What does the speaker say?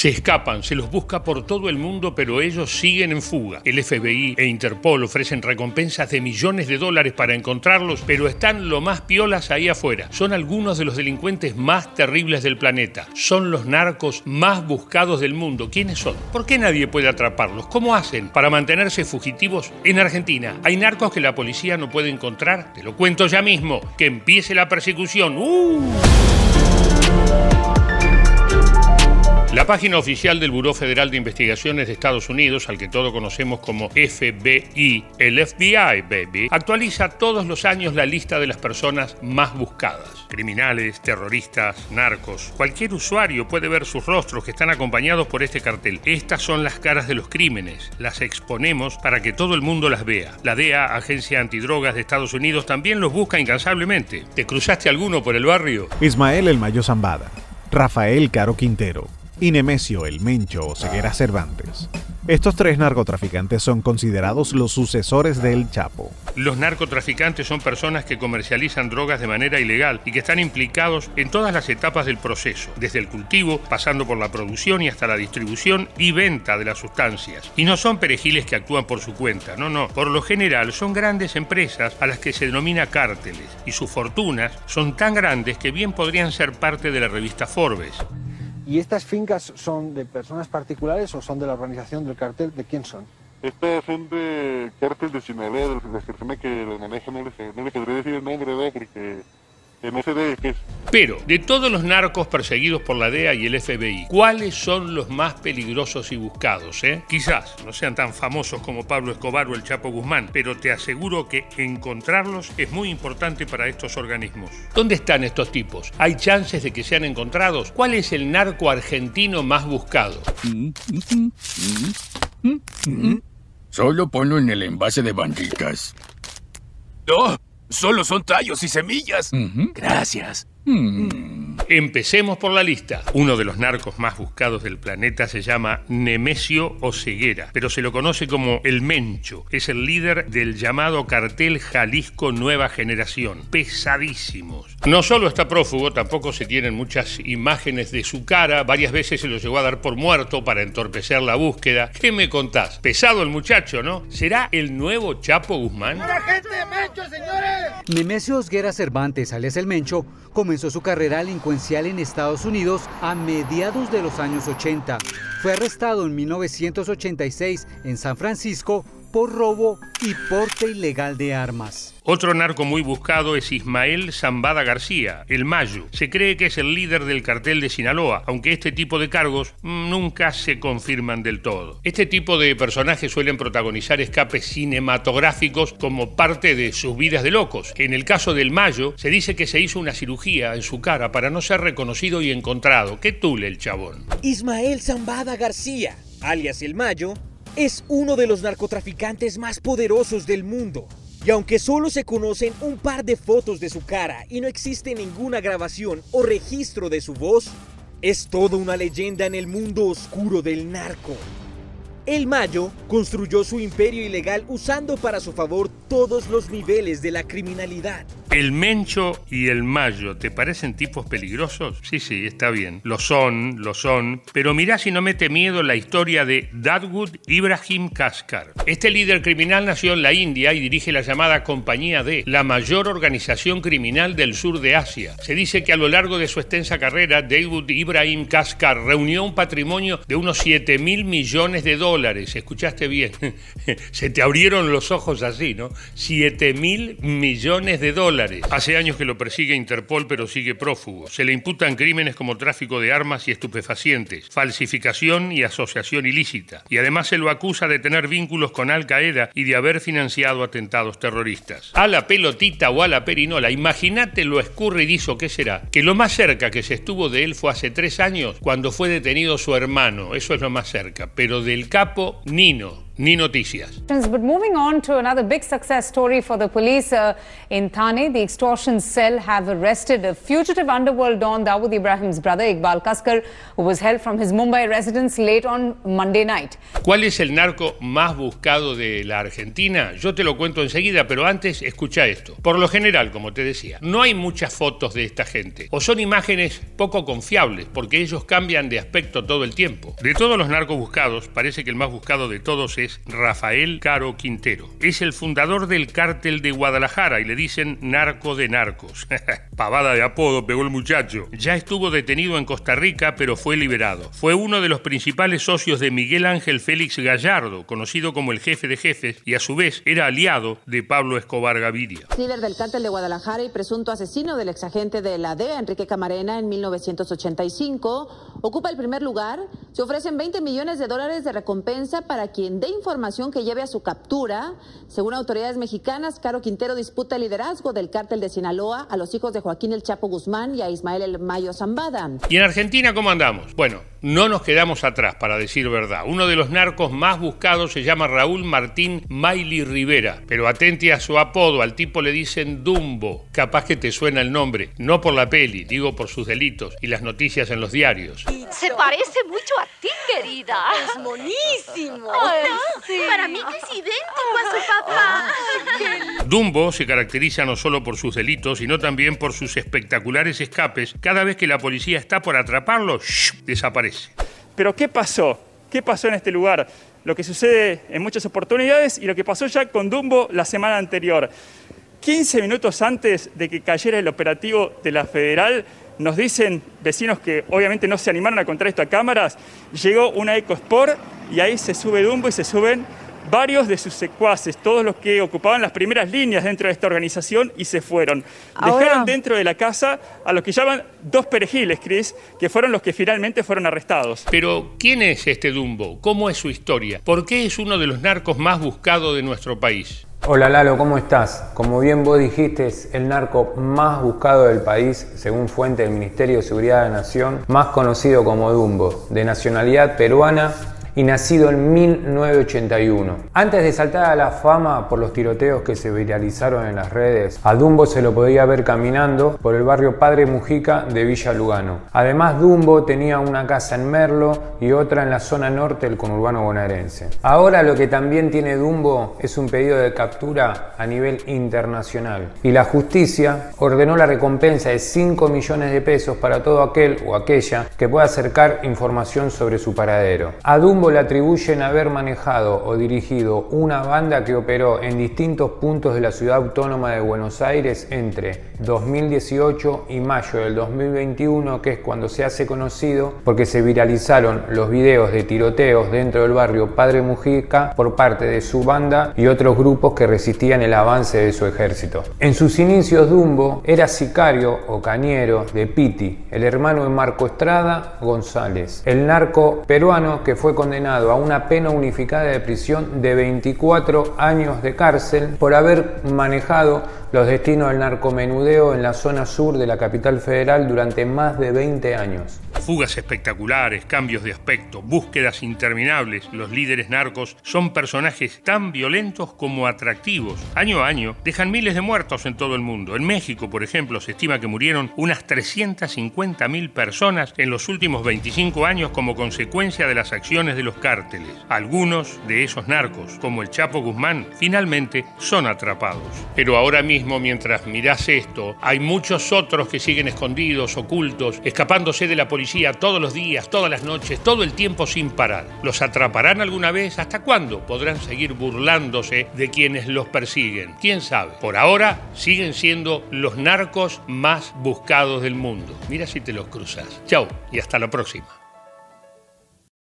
Se escapan, se los busca por todo el mundo, pero ellos siguen en fuga. El FBI e Interpol ofrecen recompensas de millones de dólares para encontrarlos, pero están lo más piolas ahí afuera. Son algunos de los delincuentes más terribles del planeta. Son los narcos más buscados del mundo. ¿Quiénes son? ¿Por qué nadie puede atraparlos? ¿Cómo hacen para mantenerse fugitivos? En Argentina hay narcos que la policía no puede encontrar. Te lo cuento ya mismo. Que empiece la persecución. ¡Uh! La página oficial del Buró Federal de Investigaciones de Estados Unidos, al que todos conocemos como FBI, el FBI, baby, actualiza todos los años la lista de las personas más buscadas. Criminales, terroristas, narcos. Cualquier usuario puede ver sus rostros que están acompañados por este cartel. Estas son las caras de los crímenes. Las exponemos para que todo el mundo las vea. La DEA, Agencia Antidrogas de Estados Unidos, también los busca incansablemente. ¿Te cruzaste alguno por el barrio? Ismael El Mayo Zambada. Rafael Caro Quintero y Nemesio el Mencho o Ceguera Cervantes. Estos tres narcotraficantes son considerados los sucesores del Chapo. Los narcotraficantes son personas que comercializan drogas de manera ilegal y que están implicados en todas las etapas del proceso, desde el cultivo, pasando por la producción y hasta la distribución y venta de las sustancias. Y no son perejiles que actúan por su cuenta, no, no. Por lo general son grandes empresas a las que se denomina cárteles y sus fortunas son tan grandes que bien podrían ser parte de la revista Forbes. ¿Y estas fincas son de personas particulares o son de la organización del cartel? ¿De quién son? Estas son de cártel de Sinaloa, de las personas que lo manejan, no les, no les podría decir el nombre, ¿verdad? Porque Pero, de todos los narcos perseguidos por la DEA y el FBI, ¿cuáles son los más peligrosos y buscados? Eh? Quizás no sean tan famosos como Pablo Escobar o el Chapo Guzmán, pero te aseguro que encontrarlos es muy importante para estos organismos. ¿Dónde están estos tipos? ¿Hay chances de que sean encontrados? ¿Cuál es el narco argentino más buscado? Solo ponlo en el envase de banditas. ¡No! Solo son tallos y semillas. Gracias. Empecemos por la lista. Uno de los narcos más buscados del planeta se llama Nemesio Oceguera, pero se lo conoce como el Mencho. Es el líder del llamado cartel Jalisco Nueva Generación. Pesadísimos. No solo está prófugo, tampoco se tienen muchas imágenes de su cara. Varias veces se lo llegó a dar por muerto para entorpecer la búsqueda. ¿Qué me contás? Pesado el muchacho, ¿no? ¿Será el nuevo Chapo Guzmán? ¡La gente de Mencho, señores! Nemesio Osguera Cervantes, alias El Mencho, comenzó su carrera delincuencial en Estados Unidos a mediados de los años 80. Fue arrestado en 1986 en San Francisco por robo y porte ilegal de armas. Otro narco muy buscado es Ismael Zambada García, el Mayo. Se cree que es el líder del cartel de Sinaloa, aunque este tipo de cargos nunca se confirman del todo. Este tipo de personajes suelen protagonizar escapes cinematográficos como parte de sus vidas de locos. En el caso del Mayo, se dice que se hizo una cirugía en su cara para no ser reconocido y encontrado. ¿Qué tule el chabón? Ismael Zambada García, alias el Mayo, es uno de los narcotraficantes más poderosos del mundo. Y aunque solo se conocen un par de fotos de su cara y no existe ninguna grabación o registro de su voz, es toda una leyenda en el mundo oscuro del narco. El Mayo construyó su imperio ilegal usando para su favor todos los niveles de la criminalidad. El Mencho y el Mayo, ¿te parecen tipos peligrosos? Sí, sí, está bien. Lo son, lo son. Pero mirá si no mete miedo la historia de Dadwood Ibrahim Kaskar. Este líder criminal nació en la India y dirige la llamada Compañía D, la mayor organización criminal del sur de Asia. Se dice que a lo largo de su extensa carrera, Dawood Ibrahim Kaskar reunió un patrimonio de unos 7 mil millones de dólares. ¿Escuchaste bien? Se te abrieron los ojos así, ¿no? 7 mil millones de dólares. Hace años que lo persigue Interpol, pero sigue prófugo. Se le imputan crímenes como tráfico de armas y estupefacientes, falsificación y asociación ilícita. Y además se lo acusa de tener vínculos con Al Qaeda y de haber financiado atentados terroristas. A la pelotita o a la perinola, imagínate lo escurridizo que será. Que lo más cerca que se estuvo de él fue hace tres años, cuando fue detenido su hermano. Eso es lo más cerca. Pero del capo, Nino ni noticias. But moving on to another big success story for the police uh, in Thane, the extortion cell have arrested a fugitive underworld don Dawood Ibrahim's brother Iqbal Kaskar, who was held from his Mumbai residence late on Monday night. ¿Cuál es el narco más buscado de la Argentina? Yo te lo cuento enseguida, pero antes escucha esto. Por lo general, como te decía, no hay muchas fotos de esta gente, o son imágenes poco confiables, porque ellos cambian de aspecto todo el tiempo. De todos los narcos buscados, parece que el más buscado de todos es Rafael Caro Quintero. Es el fundador del cártel de Guadalajara y le dicen narco de narcos. Pavada de apodo pegó el muchacho. Ya estuvo detenido en Costa Rica, pero fue liberado. Fue uno de los principales socios de Miguel Ángel Félix Gallardo, conocido como el jefe de jefes, y a su vez era aliado de Pablo Escobar Gaviria. Líder del cártel de Guadalajara y presunto asesino del exagente de la DEA, Enrique Camarena, en 1985, ocupa el primer lugar. Se ofrecen 20 millones de dólares de recompensa para quien dé información que lleve a su captura. Según autoridades mexicanas, Caro Quintero disputa el liderazgo del cártel de Sinaloa a los hijos de Joaquín El Chapo Guzmán y a Ismael El Mayo Zambada. ¿Y en Argentina cómo andamos? Bueno, no nos quedamos atrás, para decir verdad. Uno de los narcos más buscados se llama Raúl Martín Maili Rivera. Pero atente a su apodo, al tipo le dicen Dumbo. Capaz que te suena el nombre, no por la peli, digo por sus delitos y las noticias en los diarios. Se parece mucho a ti, querida. Es monísimo. Para mí es idéntico a su papá. Dumbo se caracteriza no solo por sus delitos, sino también por sus espectaculares escapes. Cada vez que la policía está por atraparlo, desaparece. Pero ¿qué pasó? ¿Qué pasó en este lugar? Lo que sucede en muchas oportunidades y lo que pasó ya con Dumbo la semana anterior. 15 minutos antes de que cayera el operativo de la Federal, nos dicen vecinos que obviamente no se animaron a contar esto a cámaras, llegó una EcoSport y ahí se sube Dumbo y se suben varios de sus secuaces, todos los que ocupaban las primeras líneas dentro de esta organización y se fueron. Dejaron dentro de la casa a los que llaman dos perejiles, Chris, que fueron los que finalmente fueron arrestados. Pero, ¿quién es este Dumbo? ¿Cómo es su historia? ¿Por qué es uno de los narcos más buscados de nuestro país? Hola Lalo, ¿cómo estás? Como bien vos dijiste, es el narco más buscado del país, según fuente del Ministerio de Seguridad de la Nación, más conocido como Dumbo, de nacionalidad peruana y nacido en 1981. Antes de saltar a la fama por los tiroteos que se viralizaron en las redes, a Dumbo se lo podía ver caminando por el barrio Padre Mujica de Villa Lugano. Además, Dumbo tenía una casa en Merlo y otra en la zona norte del conurbano bonaerense. Ahora lo que también tiene Dumbo es un pedido de captura a nivel internacional y la justicia ordenó la recompensa de 5 millones de pesos para todo aquel o aquella que pueda acercar información sobre su paradero. A Dumbo le atribuyen haber manejado o dirigido una banda que operó en distintos puntos de la ciudad autónoma de Buenos Aires entre 2018 y mayo del 2021, que es cuando se hace conocido porque se viralizaron los videos de tiroteos dentro del barrio Padre Mujica por parte de su banda y otros grupos que resistían el avance de su ejército. En sus inicios Dumbo era sicario o cañero de Piti, el hermano de Marco Estrada González, el narco peruano que fue condenado a una pena unificada de prisión de 24 años de cárcel por haber manejado los destinos del narcomenudeo en la zona sur de la capital federal durante más de 20 años. Fugas espectaculares, cambios de aspecto, búsquedas interminables. Los líderes narcos son personajes tan violentos como atractivos. Año a año dejan miles de muertos en todo el mundo. En México, por ejemplo, se estima que murieron unas 350.000 personas en los últimos 25 años como consecuencia de las acciones de los cárteles. Algunos de esos narcos, como el Chapo Guzmán, finalmente son atrapados. Pero ahora mismo, mientras mirás esto, hay muchos otros que siguen escondidos, ocultos, escapándose de la policía todos los días, todas las noches, todo el tiempo sin parar. ¿Los atraparán alguna vez? ¿Hasta cuándo podrán seguir burlándose de quienes los persiguen? ¿Quién sabe? Por ahora siguen siendo los narcos más buscados del mundo. Mira si te los cruzas. Chao y hasta la próxima.